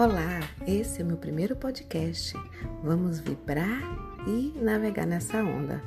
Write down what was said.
Olá, esse é o meu primeiro podcast. Vamos vibrar e navegar nessa onda.